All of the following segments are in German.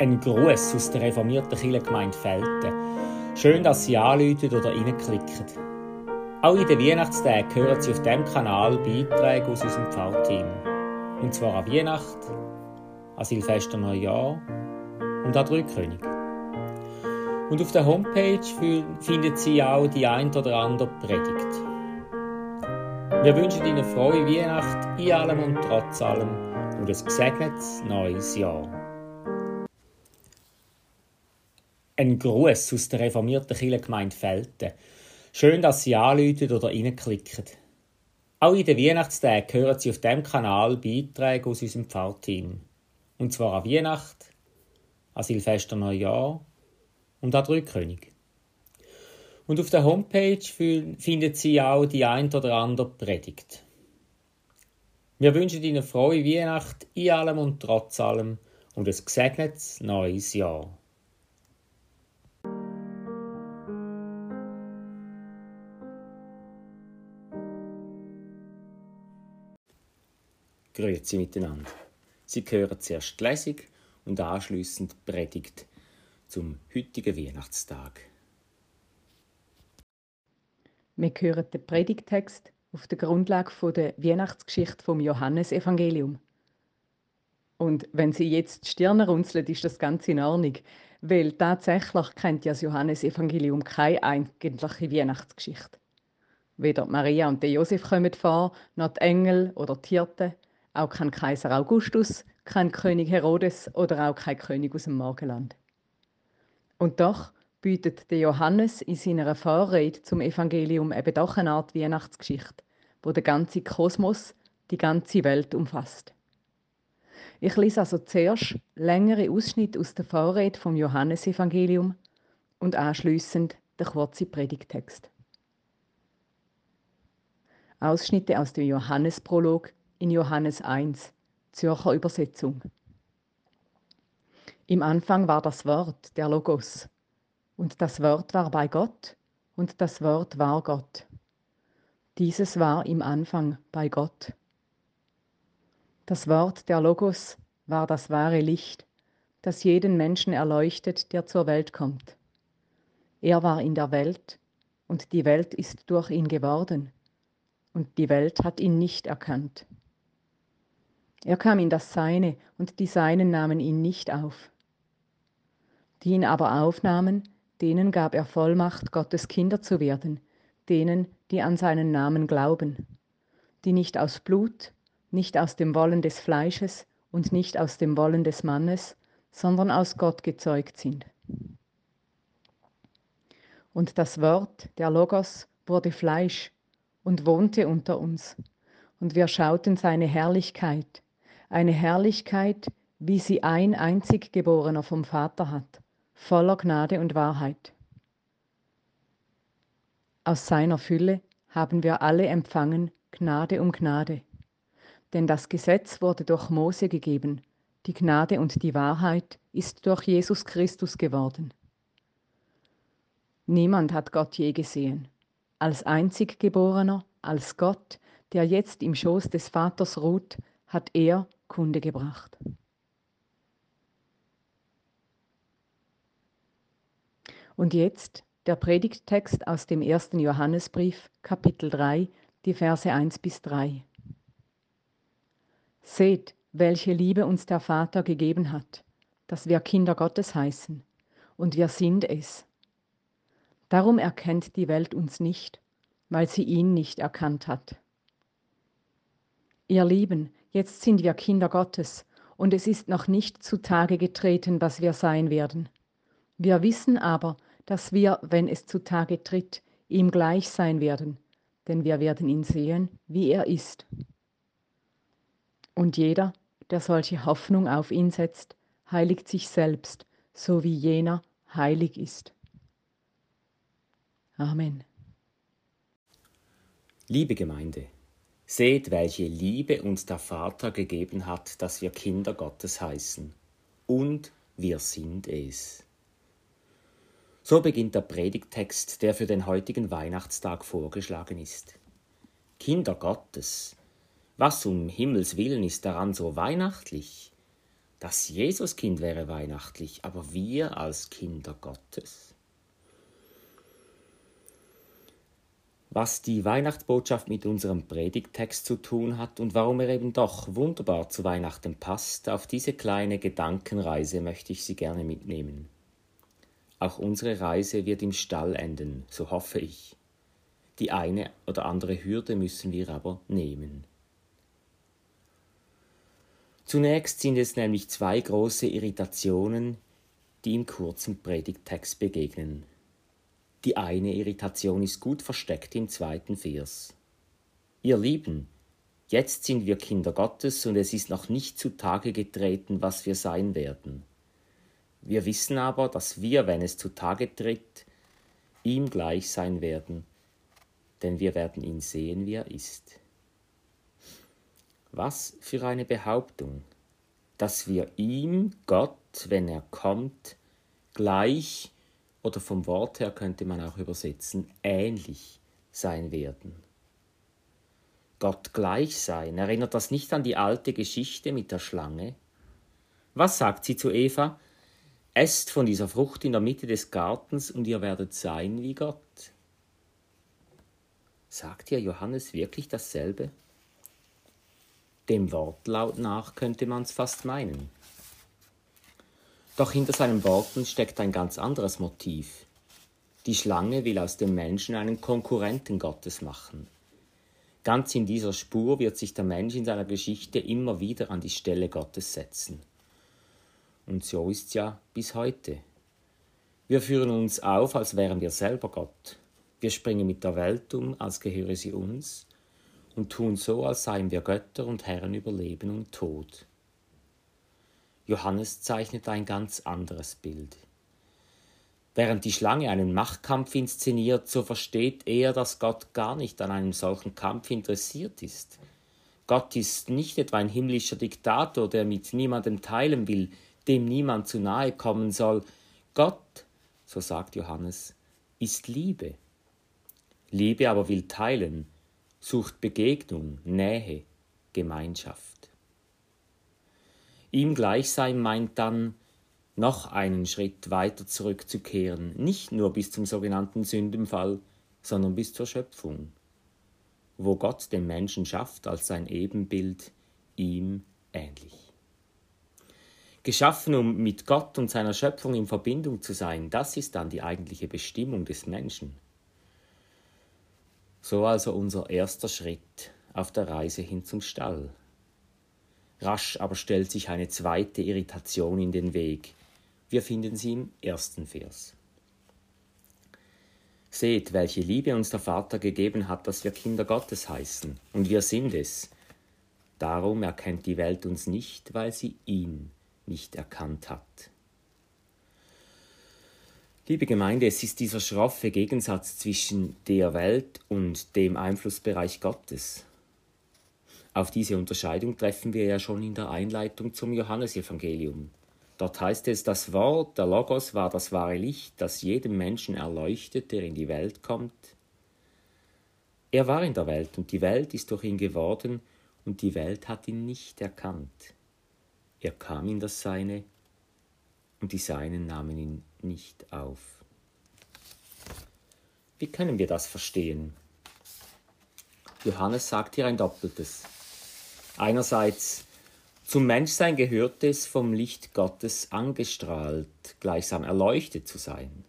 Ein Gruß aus der reformierten Kirchengemeinde Felten. Schön, dass Sie anrufen oder reinklicken. Auch in den Weihnachtstagen hören Sie auf diesem Kanal Beiträge aus unserem Pfarrteam. Und zwar an Weihnacht, an Silvester Neujahr und an Drei-König. Und auf der Homepage finden Sie auch die ein oder andere Predigt. Wir wünschen Ihnen frohe Weihnacht in allem und trotz allem und ein gesegnetes neues Jahr. Ein Gruß aus der reformierten Kirchengemeinde Felten. Schön, dass Sie anrufen oder reinklicken. Auch in den Weihnachtstagen hören Sie auf diesem Kanal Beiträge aus unserem Pfarrteam. Und zwar an Weihnacht, an Silvester Neujahr und an Drei-König. Und auf der Homepage finden Sie auch die ein oder andere Predigt. Wir wünschen Ihnen frohe Weihnacht in allem und trotz allem und ein gesegnetes neues Jahr. Grüezi miteinander. Sie hören zuerst die Lesung und anschliessend die Predigt zum heutigen Weihnachtstag. Wir hören den Predigtext auf der Grundlage der Weihnachtsgeschichte vom Johannesevangelium. Und wenn Sie jetzt die Stirne runzeln, ist das ganz in Ordnung, weil tatsächlich kennt ja das Johannesevangelium keine eigentliche Weihnachtsgeschichte. Weder Maria und Josef kommen vor, noch die Engel oder die Hirten, auch kein Kaiser Augustus, kein König Herodes oder auch kein König aus dem Morgenland. Und doch bietet der Johannes in seiner Vorrede zum Evangelium eben doch eine Art Weihnachtsgeschichte, wo der ganze Kosmos, die ganze Welt umfasst. Ich lese also zuerst längere Ausschnitte aus der Vorrede vom Johannesevangelium und anschließend der kurze Predigtext. Ausschnitte aus dem Johannesprolog in Johannes 1, Zürcher Übersetzung. Im Anfang war das Wort, der Logos, und das Wort war bei Gott, und das Wort war Gott. Dieses war im Anfang bei Gott. Das Wort, der Logos, war das wahre Licht, das jeden Menschen erleuchtet, der zur Welt kommt. Er war in der Welt, und die Welt ist durch ihn geworden, und die Welt hat ihn nicht erkannt. Er kam in das Seine, und die Seinen nahmen ihn nicht auf. Die ihn aber aufnahmen, denen gab er Vollmacht, Gottes Kinder zu werden, denen, die an seinen Namen glauben, die nicht aus Blut, nicht aus dem Wollen des Fleisches und nicht aus dem Wollen des Mannes, sondern aus Gott gezeugt sind. Und das Wort, der Logos, wurde Fleisch und wohnte unter uns, und wir schauten seine Herrlichkeit, eine Herrlichkeit, wie sie ein einzig Geborener vom Vater hat, voller Gnade und Wahrheit. Aus seiner Fülle haben wir alle empfangen Gnade um Gnade. Denn das Gesetz wurde durch Mose gegeben, die Gnade und die Wahrheit ist durch Jesus Christus geworden. Niemand hat Gott je gesehen. Als einzig Geborener, als Gott, der jetzt im Schoß des Vaters ruht, hat er Kunde gebracht. Und jetzt der Predigttext aus dem ersten Johannesbrief, Kapitel 3, die Verse 1 bis 3. Seht, welche Liebe uns der Vater gegeben hat, dass wir Kinder Gottes heißen, und wir sind es. Darum erkennt die Welt uns nicht, weil sie ihn nicht erkannt hat. Ihr Lieben, jetzt sind wir Kinder Gottes, und es ist noch nicht zutage getreten, was wir sein werden. Wir wissen aber, dass wir, wenn es zutage tritt, ihm gleich sein werden, denn wir werden ihn sehen, wie er ist. Und jeder, der solche Hoffnung auf ihn setzt, heiligt sich selbst, so wie jener heilig ist. Amen. Liebe Gemeinde, seht, welche Liebe uns der Vater gegeben hat, dass wir Kinder Gottes heißen. Und wir sind es. So beginnt der Predigtext, der für den heutigen Weihnachtstag vorgeschlagen ist. Kinder Gottes, was um Himmels willen ist daran so weihnachtlich? Das Jesuskind wäre weihnachtlich, aber wir als Kinder Gottes. Was die Weihnachtsbotschaft mit unserem Predigttext zu tun hat und warum er eben doch wunderbar zu Weihnachten passt, auf diese kleine Gedankenreise möchte ich Sie gerne mitnehmen. Auch unsere Reise wird im Stall enden, so hoffe ich. Die eine oder andere Hürde müssen wir aber nehmen. Zunächst sind es nämlich zwei große Irritationen, die im kurzen Predigttext begegnen. Die eine Irritation ist gut versteckt im zweiten Vers. Ihr Lieben, jetzt sind wir Kinder Gottes und es ist noch nicht zutage getreten, was wir sein werden. Wir wissen aber, dass wir, wenn es zutage tritt, ihm gleich sein werden, denn wir werden ihn sehen, wie er ist. Was für eine Behauptung, dass wir ihm, Gott, wenn er kommt, gleich oder vom Wort her könnte man auch übersetzen, ähnlich sein werden. Gott gleich sein, erinnert das nicht an die alte Geschichte mit der Schlange? Was sagt sie zu Eva? Esst von dieser Frucht in der Mitte des Gartens und ihr werdet sein wie Gott. Sagt ihr Johannes wirklich dasselbe? Dem Wortlaut nach könnte man's fast meinen. Doch hinter seinen Worten steckt ein ganz anderes Motiv. Die Schlange will aus dem Menschen einen Konkurrenten Gottes machen. Ganz in dieser Spur wird sich der Mensch in seiner Geschichte immer wieder an die Stelle Gottes setzen. Und so ist's ja bis heute. Wir führen uns auf, als wären wir selber Gott. Wir springen mit der Welt um, als gehöre sie uns, und tun so, als seien wir Götter und Herren über Leben und Tod. Johannes zeichnet ein ganz anderes Bild. Während die Schlange einen Machtkampf inszeniert, so versteht er, dass Gott gar nicht an einem solchen Kampf interessiert ist. Gott ist nicht etwa ein himmlischer Diktator, der mit niemandem teilen will, dem niemand zu nahe kommen soll. Gott, so sagt Johannes, ist Liebe. Liebe aber will teilen, sucht Begegnung, Nähe, Gemeinschaft. Ihm gleich sein meint dann, noch einen Schritt weiter zurückzukehren, nicht nur bis zum sogenannten Sündenfall, sondern bis zur Schöpfung, wo Gott den Menschen schafft als sein Ebenbild, ihm ähnlich. Geschaffen, um mit Gott und seiner Schöpfung in Verbindung zu sein, das ist dann die eigentliche Bestimmung des Menschen. So also unser erster Schritt auf der Reise hin zum Stall. Rasch aber stellt sich eine zweite Irritation in den Weg. Wir finden sie im ersten Vers. Seht, welche Liebe uns der Vater gegeben hat, dass wir Kinder Gottes heißen, und wir sind es. Darum erkennt die Welt uns nicht, weil sie ihn nicht erkannt hat. Liebe Gemeinde, es ist dieser schroffe Gegensatz zwischen der Welt und dem Einflussbereich Gottes. Auf diese Unterscheidung treffen wir ja schon in der Einleitung zum Johannesevangelium. Dort heißt es, das Wort, der Logos, war das wahre Licht, das jedem Menschen erleuchtet, der in die Welt kommt. Er war in der Welt und die Welt ist durch ihn geworden und die Welt hat ihn nicht erkannt. Er kam in das Seine und die Seinen nahmen ihn nicht auf. Wie können wir das verstehen? Johannes sagt hier ein Doppeltes. Einerseits zum Menschsein gehört es, vom Licht Gottes angestrahlt, gleichsam erleuchtet zu sein.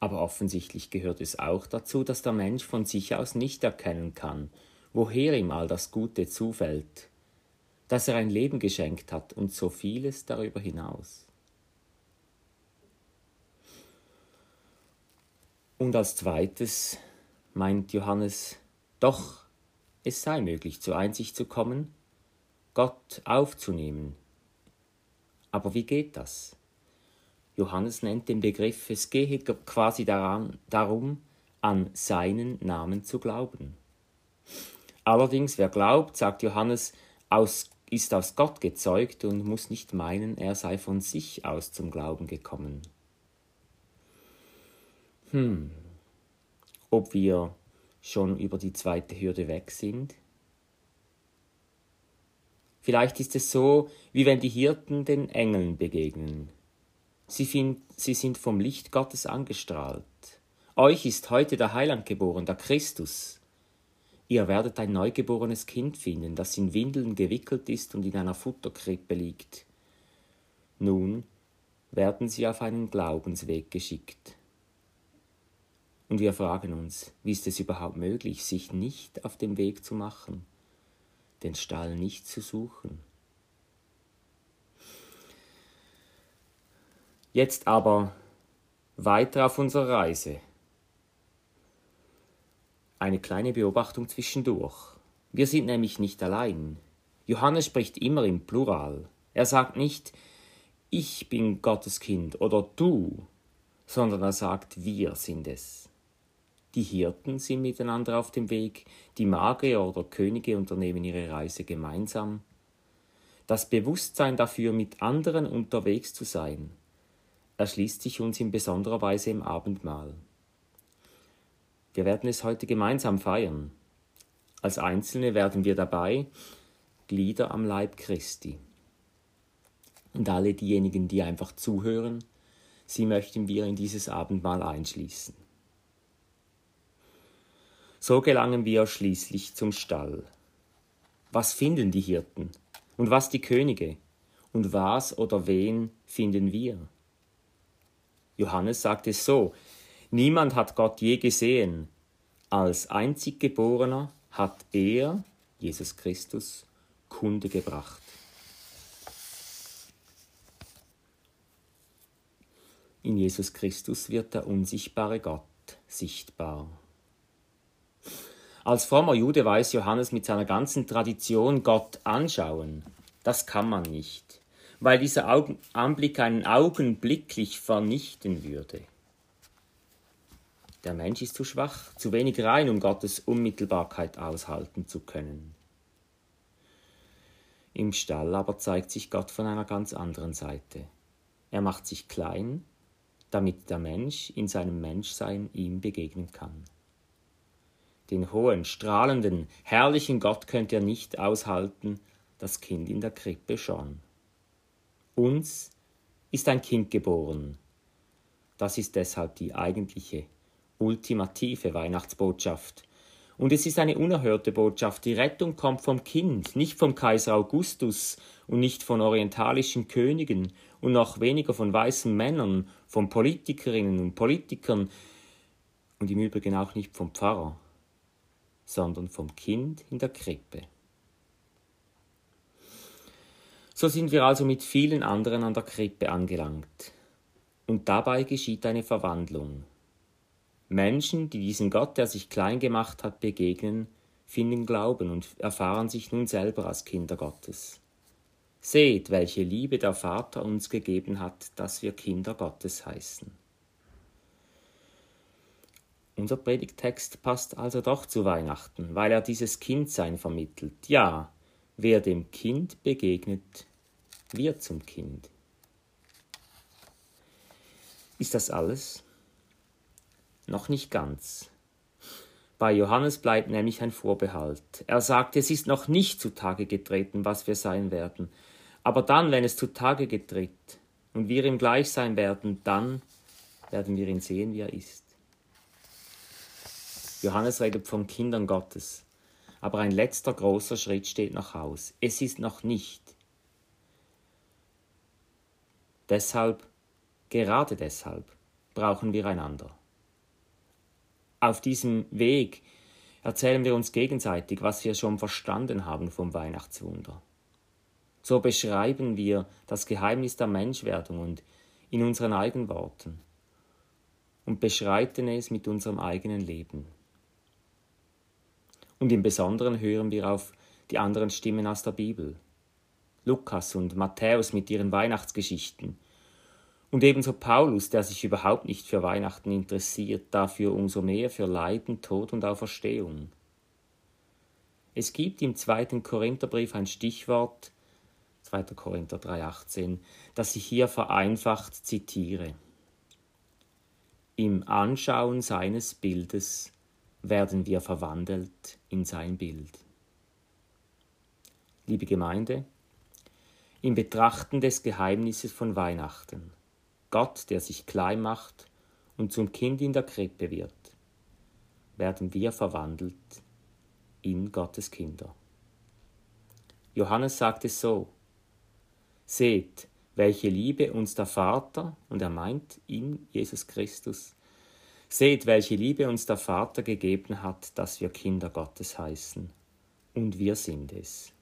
Aber offensichtlich gehört es auch dazu, dass der Mensch von sich aus nicht erkennen kann, woher ihm all das Gute zufällt, dass er ein Leben geschenkt hat und so vieles darüber hinaus. Und als zweites meint Johannes, doch es sei möglich, zur Einsicht zu kommen, Gott aufzunehmen. Aber wie geht das? Johannes nennt den Begriff, es gehe quasi daran, darum, an seinen Namen zu glauben. Allerdings, wer glaubt, sagt Johannes, aus, ist aus Gott gezeugt und muss nicht meinen, er sei von sich aus zum Glauben gekommen. Hm, ob wir schon über die zweite Hürde weg sind? Vielleicht ist es so, wie wenn die Hirten den Engeln begegnen. Sie, find, sie sind vom Licht Gottes angestrahlt. Euch ist heute der Heiland geboren, der Christus. Ihr werdet ein neugeborenes Kind finden, das in Windeln gewickelt ist und in einer Futterkrippe liegt. Nun werden sie auf einen Glaubensweg geschickt. Und wir fragen uns, wie ist es überhaupt möglich, sich nicht auf den Weg zu machen? den Stall nicht zu suchen. Jetzt aber weiter auf unserer Reise. Eine kleine Beobachtung zwischendurch. Wir sind nämlich nicht allein. Johannes spricht immer im Plural. Er sagt nicht, ich bin Gottes Kind oder du, sondern er sagt, wir sind es. Die Hirten sind miteinander auf dem Weg, die Magier oder Könige unternehmen ihre Reise gemeinsam. Das Bewusstsein dafür, mit anderen unterwegs zu sein, erschließt sich uns in besonderer Weise im Abendmahl. Wir werden es heute gemeinsam feiern. Als Einzelne werden wir dabei Glieder am Leib Christi. Und alle diejenigen, die einfach zuhören, sie möchten wir in dieses Abendmahl einschließen. So gelangen wir schließlich zum Stall. Was finden die Hirten? Und was die Könige? Und was oder wen finden wir? Johannes sagt es so, niemand hat Gott je gesehen. Als einzig Geborener hat er, Jesus Christus, Kunde gebracht. In Jesus Christus wird der unsichtbare Gott sichtbar. Als frommer Jude weiß Johannes mit seiner ganzen Tradition Gott anschauen. Das kann man nicht, weil dieser Augen Anblick einen augenblicklich vernichten würde. Der Mensch ist zu schwach, zu wenig rein, um Gottes Unmittelbarkeit aushalten zu können. Im Stall aber zeigt sich Gott von einer ganz anderen Seite. Er macht sich klein, damit der Mensch in seinem Menschsein ihm begegnen kann. Den hohen, strahlenden, herrlichen Gott könnt ihr nicht aushalten, das Kind in der Krippe schon. Uns ist ein Kind geboren. Das ist deshalb die eigentliche, ultimative Weihnachtsbotschaft. Und es ist eine unerhörte Botschaft. Die Rettung kommt vom Kind, nicht vom Kaiser Augustus und nicht von orientalischen Königen und noch weniger von weißen Männern, von Politikerinnen und Politikern und im Übrigen auch nicht vom Pfarrer sondern vom Kind in der Krippe. So sind wir also mit vielen anderen an der Krippe angelangt. Und dabei geschieht eine Verwandlung. Menschen, die diesem Gott, der sich klein gemacht hat, begegnen, finden Glauben und erfahren sich nun selber als Kinder Gottes. Seht, welche Liebe der Vater uns gegeben hat, dass wir Kinder Gottes heißen. Unser Predigtext passt also doch zu Weihnachten, weil er dieses Kindsein vermittelt. Ja, wer dem Kind begegnet, wird zum Kind. Ist das alles? Noch nicht ganz. Bei Johannes bleibt nämlich ein Vorbehalt. Er sagt, es ist noch nicht zutage getreten, was wir sein werden. Aber dann, wenn es zutage getritt und wir ihm gleich sein werden, dann werden wir ihn sehen, wie er ist. Johannes redet von Kindern Gottes. Aber ein letzter großer Schritt steht noch aus. Es ist noch nicht. Deshalb, gerade deshalb, brauchen wir einander. Auf diesem Weg erzählen wir uns gegenseitig, was wir schon verstanden haben vom Weihnachtswunder. So beschreiben wir das Geheimnis der Menschwerdung und in unseren eigenen Worten und beschreiten es mit unserem eigenen Leben. Und im Besonderen hören wir auf die anderen Stimmen aus der Bibel. Lukas und Matthäus mit ihren Weihnachtsgeschichten. Und ebenso Paulus, der sich überhaupt nicht für Weihnachten interessiert, dafür umso mehr für Leiden, Tod und Auferstehung. Es gibt im zweiten Korintherbrief ein Stichwort, 2. Korinther 3,18, das ich hier vereinfacht zitiere. Im Anschauen seines Bildes werden wir verwandelt in sein Bild. Liebe Gemeinde, im Betrachten des Geheimnisses von Weihnachten. Gott, der sich klein macht und zum Kind in der Krippe wird, werden wir verwandelt in Gottes Kinder. Johannes sagt es so, Seht, welche Liebe uns der Vater, und er meint in Jesus Christus, seht, welche Liebe uns der Vater gegeben hat, dass wir Kinder Gottes heißen, und wir sind es.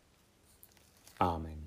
Amen.